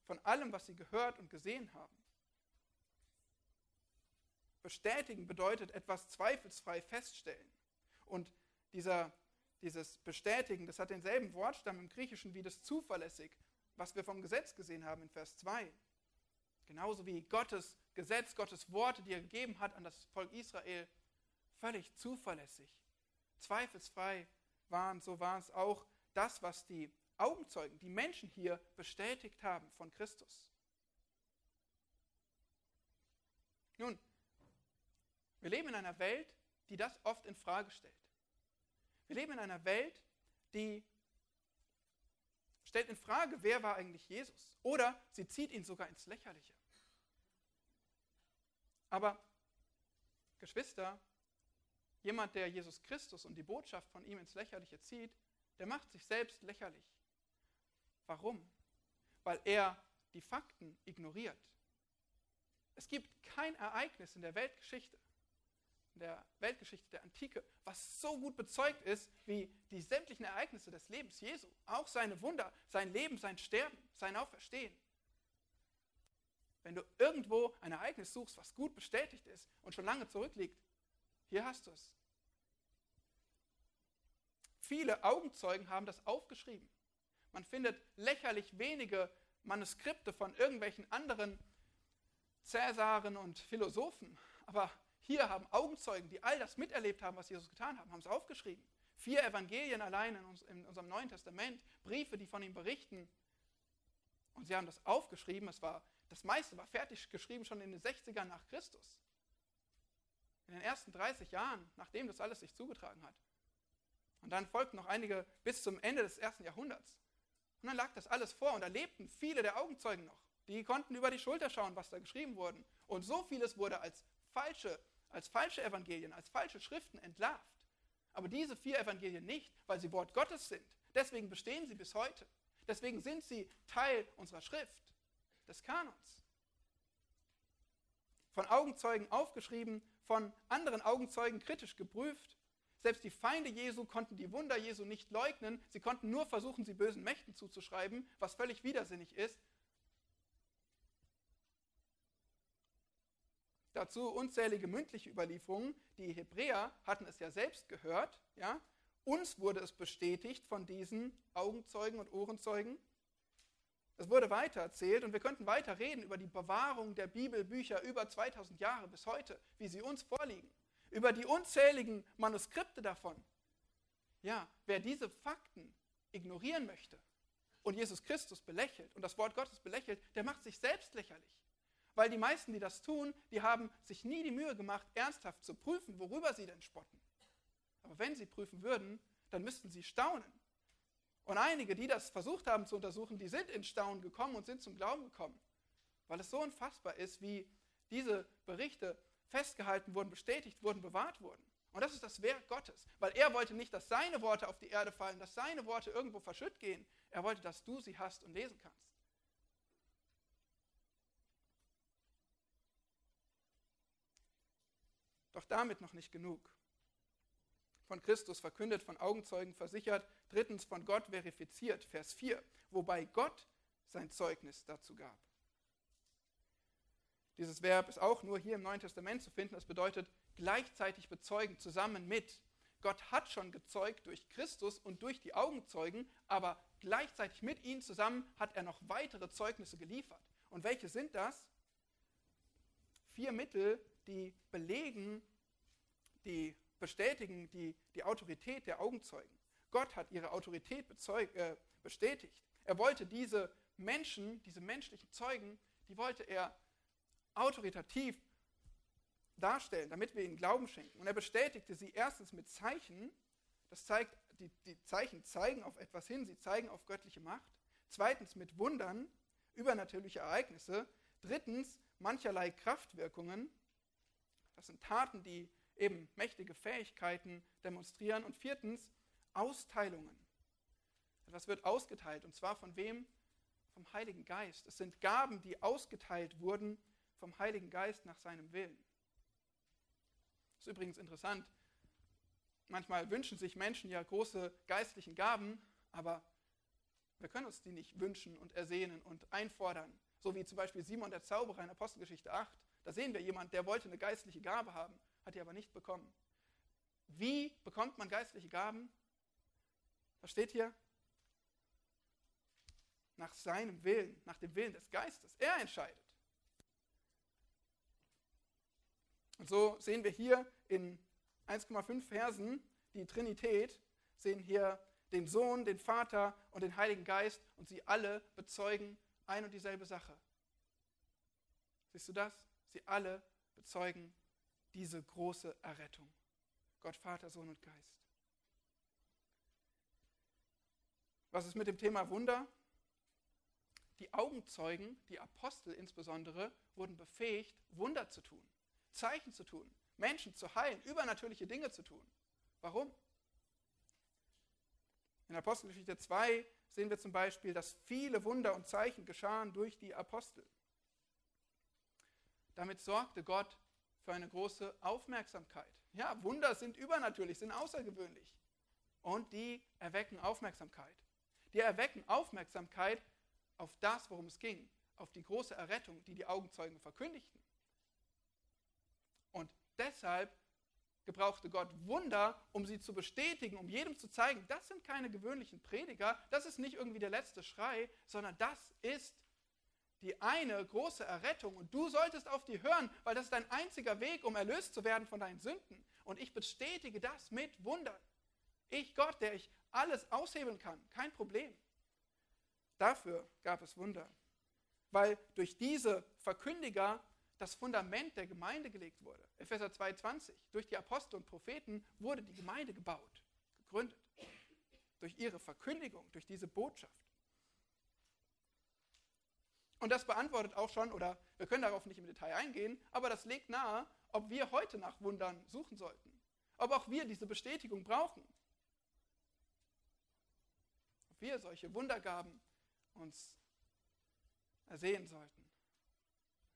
[SPEAKER 1] von allem, was sie gehört und gesehen haben. Bestätigen bedeutet etwas zweifelsfrei feststellen. Und dieser, dieses Bestätigen, das hat denselben Wortstamm im Griechischen wie das zuverlässig, was wir vom Gesetz gesehen haben in Vers 2. Genauso wie Gottes Gesetz, Gottes Worte, die er gegeben hat an das Volk Israel, völlig zuverlässig, zweifelsfrei waren, so war es auch das, was die Augenzeugen, die Menschen hier bestätigt haben von Christus. Nun, wir leben in einer Welt, die das oft in Frage stellt. Wir leben in einer Welt, die stellt in Frage, wer war eigentlich Jesus? Oder sie zieht ihn sogar ins Lächerliche. Aber, Geschwister, jemand, der Jesus Christus und die Botschaft von ihm ins Lächerliche zieht, der macht sich selbst lächerlich. Warum? Weil er die Fakten ignoriert. Es gibt kein Ereignis in der Weltgeschichte, in der Weltgeschichte der Antike, was so gut bezeugt ist wie die sämtlichen Ereignisse des Lebens Jesu. Auch seine Wunder, sein Leben, sein Sterben, sein Auferstehen. Wenn du irgendwo ein Ereignis suchst, was gut bestätigt ist und schon lange zurückliegt, hier hast du es. Viele Augenzeugen haben das aufgeschrieben. Man findet lächerlich wenige Manuskripte von irgendwelchen anderen Cäsaren und Philosophen. Aber hier haben Augenzeugen, die all das miterlebt haben, was Jesus getan hat, haben es aufgeschrieben. Vier Evangelien allein in, uns, in unserem Neuen Testament, Briefe, die von ihm berichten. Und sie haben das aufgeschrieben. Es war, das meiste war fertig geschrieben schon in den 60ern nach Christus. In den ersten 30 Jahren, nachdem das alles sich zugetragen hat. Und dann folgten noch einige bis zum Ende des ersten Jahrhunderts. Und dann lag das alles vor und da lebten viele der Augenzeugen noch. Die konnten über die Schulter schauen, was da geschrieben wurde. Und so vieles wurde als falsche, als falsche Evangelien, als falsche Schriften entlarvt. Aber diese vier Evangelien nicht, weil sie Wort Gottes sind. Deswegen bestehen sie bis heute. Deswegen sind sie Teil unserer Schrift, des Kanons. Von Augenzeugen aufgeschrieben, von anderen Augenzeugen kritisch geprüft selbst die Feinde Jesu konnten die Wunder Jesu nicht leugnen. Sie konnten nur versuchen, sie bösen Mächten zuzuschreiben, was völlig widersinnig ist. Dazu unzählige mündliche Überlieferungen. Die Hebräer hatten es ja selbst gehört. Ja? Uns wurde es bestätigt von diesen Augenzeugen und Ohrenzeugen. Es wurde weiter erzählt und wir könnten weiter reden über die Bewahrung der Bibelbücher über 2000 Jahre bis heute, wie sie uns vorliegen über die unzähligen Manuskripte davon. Ja, wer diese Fakten ignorieren möchte und Jesus Christus belächelt und das Wort Gottes belächelt, der macht sich selbst lächerlich. Weil die meisten, die das tun, die haben sich nie die Mühe gemacht, ernsthaft zu prüfen, worüber sie denn spotten. Aber wenn sie prüfen würden, dann müssten sie staunen. Und einige, die das versucht haben zu untersuchen, die sind in Staunen gekommen und sind zum Glauben gekommen. Weil es so unfassbar ist, wie diese Berichte festgehalten wurden, bestätigt wurden, bewahrt wurden. Und das ist das Werk Gottes, weil er wollte nicht, dass seine Worte auf die Erde fallen, dass seine Worte irgendwo verschütt gehen. Er wollte, dass du sie hast und lesen kannst. Doch damit noch nicht genug. Von Christus verkündet, von Augenzeugen versichert, drittens von Gott verifiziert, Vers 4, wobei Gott sein Zeugnis dazu gab. Dieses Verb ist auch nur hier im Neuen Testament zu finden. Das bedeutet gleichzeitig bezeugen, zusammen mit. Gott hat schon gezeugt durch Christus und durch die Augenzeugen, aber gleichzeitig mit ihnen zusammen hat er noch weitere Zeugnisse geliefert. Und welche sind das? Vier Mittel, die belegen, die bestätigen die, die Autorität der Augenzeugen. Gott hat ihre Autorität bezeug, äh, bestätigt. Er wollte diese Menschen, diese menschlichen Zeugen, die wollte er autoritativ darstellen, damit wir ihnen Glauben schenken. Und er bestätigte sie erstens mit Zeichen. Das zeigt, die, die Zeichen zeigen auf etwas hin, sie zeigen auf göttliche Macht. Zweitens mit Wundern, übernatürliche Ereignisse. Drittens mancherlei Kraftwirkungen. Das sind Taten, die eben mächtige Fähigkeiten demonstrieren. Und viertens Austeilungen. Etwas wird ausgeteilt. Und zwar von wem? Vom Heiligen Geist. Es sind Gaben, die ausgeteilt wurden vom Heiligen Geist nach seinem Willen. Das ist übrigens interessant. Manchmal wünschen sich Menschen ja große geistlichen Gaben, aber Wir können uns die nicht wünschen und ersehnen und einfordern. So wie zum Beispiel Simon der Zauberer in Apostelgeschichte 8. Da sehen wir jemanden, der wollte eine geistliche Gabe haben, hat die aber nicht bekommen. Wie bekommt man geistliche Gaben? Was steht hier? Nach seinem Willen, nach dem Willen des Geistes. Er entscheidet. Und so sehen wir hier in 1,5 Versen die Trinität, sehen hier den Sohn, den Vater und den Heiligen Geist und sie alle bezeugen ein und dieselbe Sache. Siehst du das? Sie alle bezeugen diese große Errettung. Gott, Vater, Sohn und Geist. Was ist mit dem Thema Wunder? Die Augenzeugen, die Apostel insbesondere, wurden befähigt, Wunder zu tun, Zeichen zu tun, Menschen zu heilen, übernatürliche Dinge zu tun. Warum? In Apostelgeschichte 2 sehen wir zum Beispiel, dass viele Wunder und Zeichen geschahen durch die Apostel. Damit sorgte Gott für eine große Aufmerksamkeit. Ja, Wunder sind übernatürlich, sind außergewöhnlich. Und die erwecken Aufmerksamkeit. Die erwecken Aufmerksamkeit auf das, worum es ging, auf die große Errettung, die die Augenzeugen verkündigten. Und deshalb gebrauchte Gott Wunder, um sie zu bestätigen, um jedem zu zeigen, das sind keine gewöhnlichen Prediger, das ist nicht irgendwie der letzte Schrei, sondern das ist die eine große Errettung und du solltest auf die hören, weil das ist dein einziger Weg, um erlöst zu werden von deinen Sünden. Und ich bestätige das mit Wundern. Ich, Gott, der ich alles aushebeln kann, kein Problem. Dafür gab es Wunder, weil durch diese Verkündiger das Fundament der Gemeinde gelegt wurde. Epheser 2,20. Durch die Apostel und Propheten wurde die Gemeinde gebaut, gegründet. Durch ihre Verkündigung, durch diese Botschaft. Und das beantwortet auch schon, oder wir können darauf nicht im Detail eingehen, aber das legt nahe, ob wir heute nach Wundern suchen sollten. Ob auch wir diese Bestätigung brauchen. Ob wir solche Wundergaben uns ersehen sollten.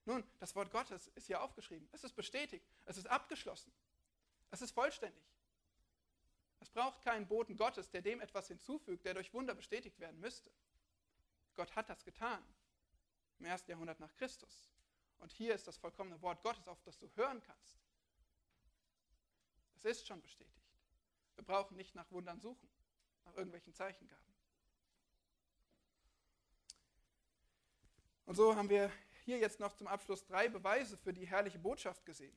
[SPEAKER 1] Nun, das Wort Gottes ist hier aufgeschrieben. Es ist bestätigt. Es ist abgeschlossen. Es ist vollständig. Es braucht keinen Boten Gottes, der dem etwas hinzufügt, der durch Wunder bestätigt werden müsste. Gott hat das getan im ersten Jahrhundert nach Christus. Und hier ist das vollkommene Wort Gottes, auf das du hören kannst. Es ist schon bestätigt. Wir brauchen nicht nach Wundern suchen, nach irgendwelchen Zeichengaben. Und so haben wir hier jetzt noch zum Abschluss drei Beweise für die herrliche Botschaft gesehen.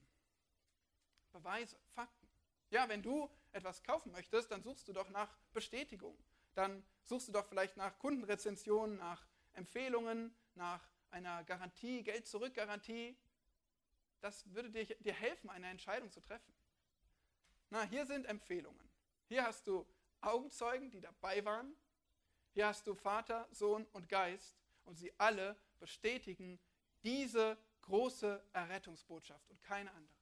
[SPEAKER 1] Beweise, Fakten. Ja, wenn du etwas kaufen möchtest, dann suchst du doch nach Bestätigung. Dann suchst du doch vielleicht nach Kundenrezensionen, nach Empfehlungen, nach einer Garantie, Geld-Zurück-Garantie. Das würde dir, dir helfen, eine Entscheidung zu treffen. Na, hier sind Empfehlungen. Hier hast du Augenzeugen, die dabei waren. Hier hast du Vater, Sohn und Geist und sie alle bestätigen diese große Errettungsbotschaft und keine andere.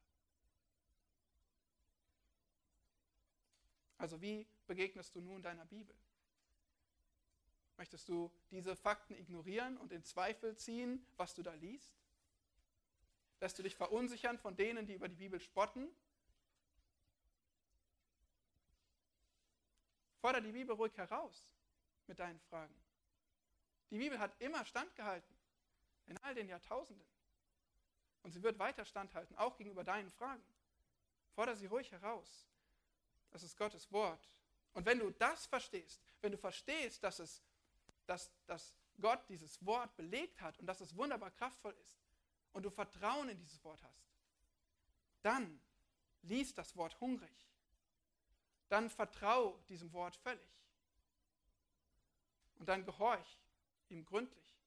[SPEAKER 1] Also wie begegnest du nun deiner Bibel? Möchtest du diese Fakten ignorieren und in Zweifel ziehen, was du da liest? Lässt du dich verunsichern von denen, die über die Bibel spotten? Forder die Bibel ruhig heraus mit deinen Fragen. Die Bibel hat immer standgehalten, in all den Jahrtausenden. Und sie wird weiter standhalten, auch gegenüber deinen Fragen. Forder sie ruhig heraus. Das ist Gottes Wort. Und wenn du das verstehst, wenn du verstehst, dass es dass, dass Gott dieses Wort belegt hat und dass es wunderbar kraftvoll ist und du Vertrauen in dieses Wort hast, dann lies das Wort hungrig. Dann vertrau diesem Wort völlig. Und dann gehorch ihm gründlich,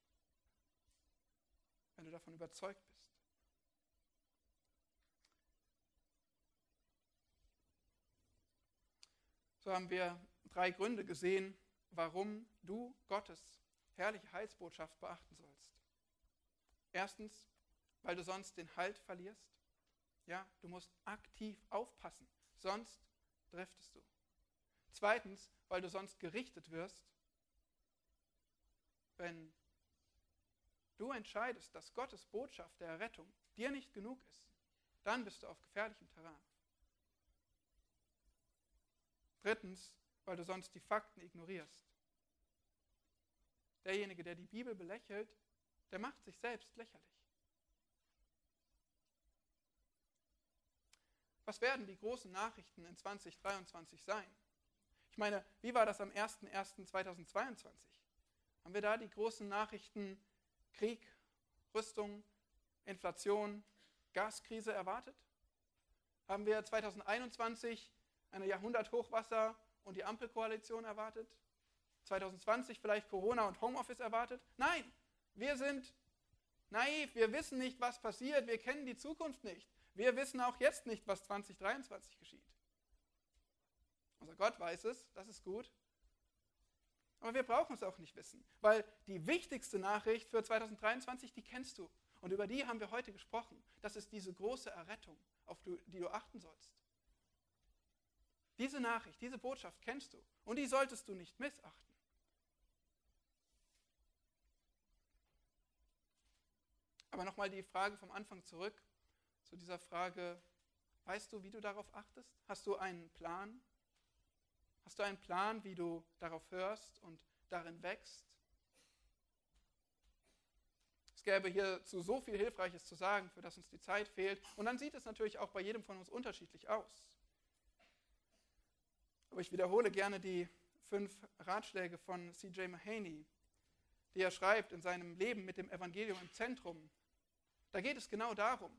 [SPEAKER 1] wenn du davon überzeugt bist. So haben wir drei Gründe gesehen, warum du Gottes herrliche Heilsbotschaft beachten sollst. Erstens, weil du sonst den Halt verlierst. Ja, du musst aktiv aufpassen, sonst driftest du. Zweitens, weil du sonst gerichtet wirst, wenn du entscheidest, dass Gottes Botschaft der Errettung dir nicht genug ist, dann bist du auf gefährlichem Terrain. Drittens, weil du sonst die Fakten ignorierst. Derjenige, der die Bibel belächelt, der macht sich selbst lächerlich. Was werden die großen Nachrichten in 2023 sein? Ich meine, wie war das am 01.01.2022? Haben wir da die großen Nachrichten Krieg, Rüstung, Inflation, Gaskrise erwartet? Haben wir 2021 eine Jahrhunderthochwasser und die Ampelkoalition erwartet? 2020 vielleicht Corona und Homeoffice erwartet? Nein, wir sind naiv, wir wissen nicht, was passiert, wir kennen die Zukunft nicht. Wir wissen auch jetzt nicht, was 2023 geschieht. Unser Gott weiß es, das ist gut. Aber wir brauchen es auch nicht wissen, weil die wichtigste Nachricht für 2023, die kennst du. Und über die haben wir heute gesprochen. Das ist diese große Errettung, auf die du achten sollst. Diese Nachricht, diese Botschaft kennst du und die solltest du nicht missachten. Aber nochmal die Frage vom Anfang zurück zu dieser Frage, weißt du, wie du darauf achtest? Hast du einen Plan? Hast du einen Plan, wie du darauf hörst und darin wächst? Es gäbe hierzu so viel Hilfreiches zu sagen, für das uns die Zeit fehlt. Und dann sieht es natürlich auch bei jedem von uns unterschiedlich aus. Aber ich wiederhole gerne die fünf Ratschläge von C.J. Mahaney, die er schreibt in seinem Leben mit dem Evangelium im Zentrum. Da geht es genau darum,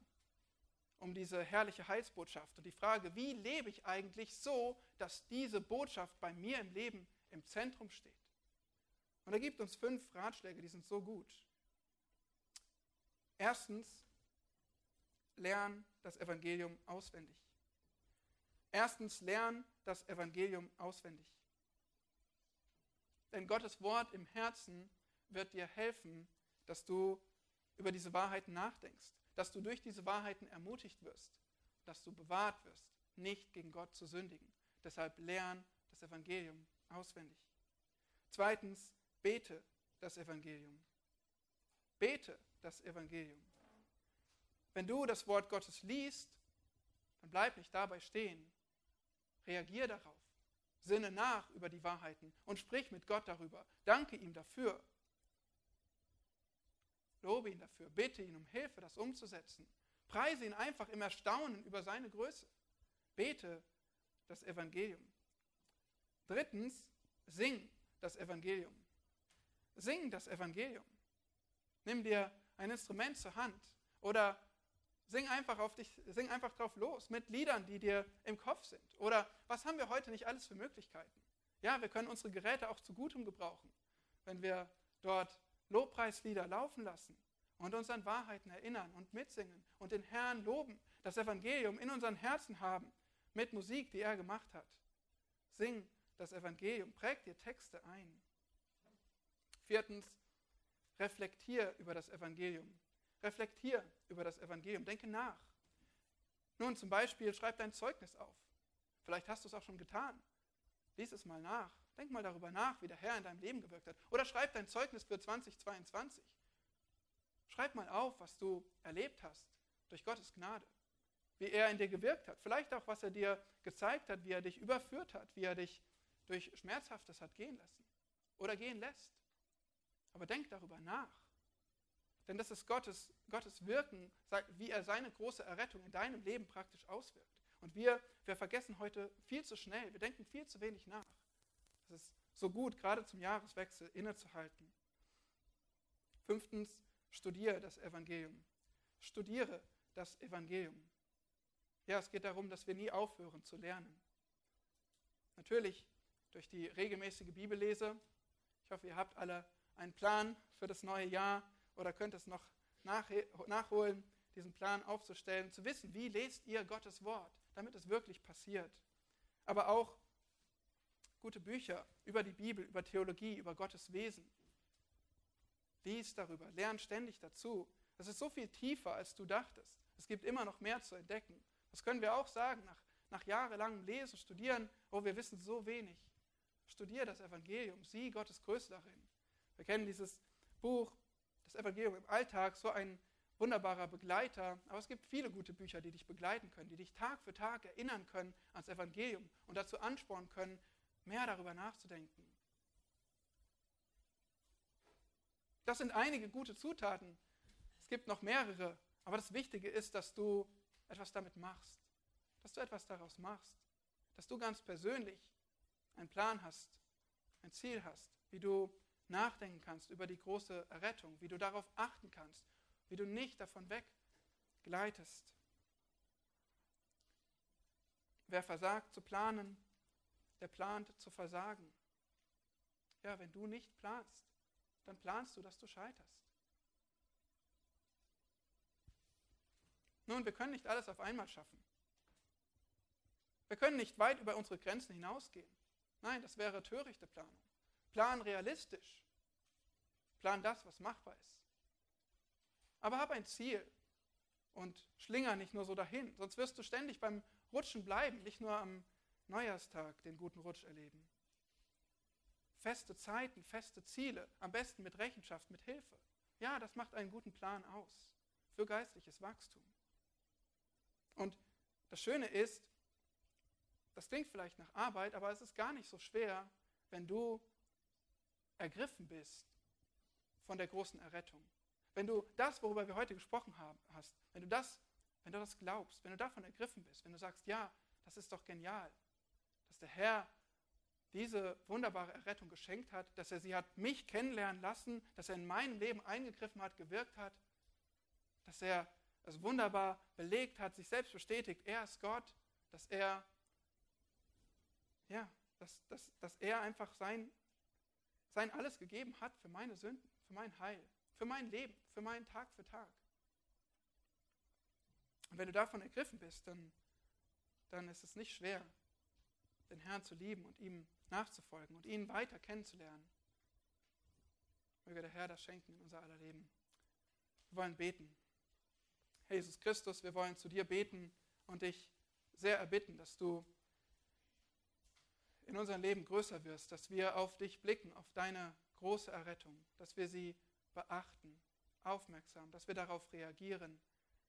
[SPEAKER 1] um diese herrliche Heilsbotschaft und die Frage, wie lebe ich eigentlich so, dass diese Botschaft bei mir im Leben im Zentrum steht. Und er gibt uns fünf Ratschläge, die sind so gut. Erstens, lern das Evangelium auswendig. Erstens, lern das Evangelium auswendig. Denn Gottes Wort im Herzen wird dir helfen, dass du über diese Wahrheiten nachdenkst dass du durch diese Wahrheiten ermutigt wirst, dass du bewahrt wirst, nicht gegen Gott zu sündigen. Deshalb lern das Evangelium auswendig. Zweitens, bete das Evangelium. Bete das Evangelium. Wenn du das Wort Gottes liest, dann bleib nicht dabei stehen. Reagier darauf. Sinne nach über die Wahrheiten und sprich mit Gott darüber. Danke ihm dafür. Lobe ihn dafür, bitte ihn um Hilfe, das umzusetzen. Preise ihn einfach im Erstaunen über seine Größe. Bete das Evangelium. Drittens, sing das Evangelium. Sing das Evangelium. Nimm dir ein Instrument zur Hand oder sing einfach auf dich, sing einfach drauf los mit Liedern, die dir im Kopf sind. Oder was haben wir heute nicht alles für Möglichkeiten? Ja, wir können unsere Geräte auch zu Gutem gebrauchen, wenn wir dort Lobpreislieder laufen lassen und uns an Wahrheiten erinnern und mitsingen und den Herrn loben, das Evangelium in unseren Herzen haben mit Musik, die er gemacht hat. Sing das Evangelium, präg dir Texte ein. Viertens, reflektier über das Evangelium. Reflektier über das Evangelium, denke nach. Nun zum Beispiel, schreib dein Zeugnis auf. Vielleicht hast du es auch schon getan. Lies es mal nach. Denk mal darüber nach, wie der Herr in deinem Leben gewirkt hat. Oder schreib dein Zeugnis für 2022. Schreib mal auf, was du erlebt hast durch Gottes Gnade. Wie er in dir gewirkt hat. Vielleicht auch, was er dir gezeigt hat, wie er dich überführt hat, wie er dich durch Schmerzhaftes hat gehen lassen oder gehen lässt. Aber denk darüber nach. Denn das ist Gottes, Gottes Wirken, wie er seine große Errettung in deinem Leben praktisch auswirkt. Und wir, wir vergessen heute viel zu schnell, wir denken viel zu wenig nach. Es ist so gut, gerade zum Jahreswechsel innezuhalten. Fünftens, studiere das Evangelium. Studiere das Evangelium. Ja, es geht darum, dass wir nie aufhören zu lernen. Natürlich durch die regelmäßige Bibellese. Ich hoffe, ihr habt alle einen Plan für das neue Jahr oder könnt es noch nachholen, diesen Plan aufzustellen, zu wissen, wie lest ihr Gottes Wort, damit es wirklich passiert. Aber auch gute Bücher über die Bibel, über Theologie, über Gottes Wesen. Lies darüber, lern ständig dazu. Es ist so viel tiefer, als du dachtest. Es gibt immer noch mehr zu entdecken. Das können wir auch sagen nach, nach jahrelangem Lesen, Studieren. Oh, wir wissen so wenig. Studier das Evangelium, sieh Gottes Größe darin. Wir kennen dieses Buch, das Evangelium im Alltag, so ein wunderbarer Begleiter. Aber es gibt viele gute Bücher, die dich begleiten können, die dich Tag für Tag erinnern können ans Evangelium und dazu anspornen können, mehr darüber nachzudenken. Das sind einige gute Zutaten. Es gibt noch mehrere. Aber das Wichtige ist, dass du etwas damit machst. Dass du etwas daraus machst. Dass du ganz persönlich einen Plan hast, ein Ziel hast, wie du nachdenken kannst über die große Errettung, wie du darauf achten kannst, wie du nicht davon weggleitest. Wer versagt zu planen, der plant zu versagen. Ja, wenn du nicht planst, dann planst du, dass du scheiterst. Nun, wir können nicht alles auf einmal schaffen. Wir können nicht weit über unsere Grenzen hinausgehen. Nein, das wäre törichte Planung. Plan realistisch. Plan das, was machbar ist. Aber hab ein Ziel und schlinger nicht nur so dahin, sonst wirst du ständig beim Rutschen bleiben, nicht nur am Neujahrstag den guten Rutsch erleben. Feste Zeiten, feste Ziele, am besten mit Rechenschaft, mit Hilfe. Ja, das macht einen guten Plan aus für geistliches Wachstum. Und das Schöne ist, das klingt vielleicht nach Arbeit, aber es ist gar nicht so schwer, wenn du ergriffen bist von der großen Errettung. Wenn du das, worüber wir heute gesprochen haben, hast, wenn du das, wenn du das glaubst, wenn du davon ergriffen bist, wenn du sagst, ja, das ist doch genial, dass der Herr diese wunderbare Errettung geschenkt hat, dass er sie hat mich kennenlernen lassen, dass er in meinem Leben eingegriffen hat, gewirkt hat, dass er es wunderbar belegt hat, sich selbst bestätigt, er ist Gott, dass er, ja, dass, dass, dass er einfach sein, sein alles gegeben hat für meine Sünden, für mein Heil, für mein Leben, für meinen Tag für Tag. Und wenn du davon ergriffen bist, dann, dann ist es nicht schwer, den Herrn zu lieben und ihm nachzufolgen und ihn weiter kennenzulernen. Möge der Herr das schenken in unser aller Leben. Wir wollen beten. Herr Jesus Christus, wir wollen zu dir beten und dich sehr erbitten, dass du in unserem Leben größer wirst, dass wir auf dich blicken, auf deine große Errettung, dass wir sie beachten, aufmerksam, dass wir darauf reagieren,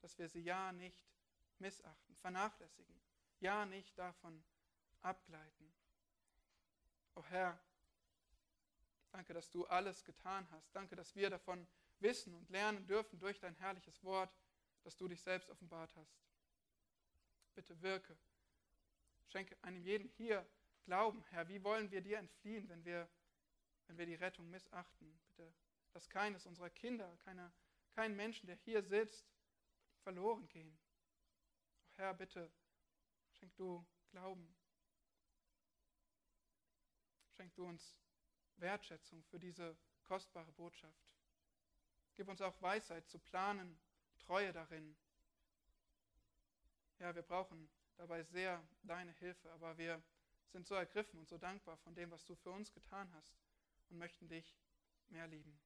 [SPEAKER 1] dass wir sie ja nicht missachten, vernachlässigen, ja nicht davon abgleiten. O oh Herr, danke, dass du alles getan hast. Danke, dass wir davon wissen und lernen dürfen durch dein herrliches Wort, dass du dich selbst offenbart hast. Bitte wirke. Schenke einem jeden hier Glauben, Herr. Wie wollen wir dir entfliehen, wenn wir, wenn wir die Rettung missachten? Bitte, dass keines unserer Kinder, keiner, kein Menschen, der hier sitzt, verloren gehen. Oh Herr, bitte, schenk du Glauben. Schenk du uns Wertschätzung für diese kostbare Botschaft. Gib uns auch Weisheit zu planen, Treue darin. Ja, wir brauchen dabei sehr deine Hilfe, aber wir sind so ergriffen und so dankbar von dem, was du für uns getan hast und möchten dich mehr lieben.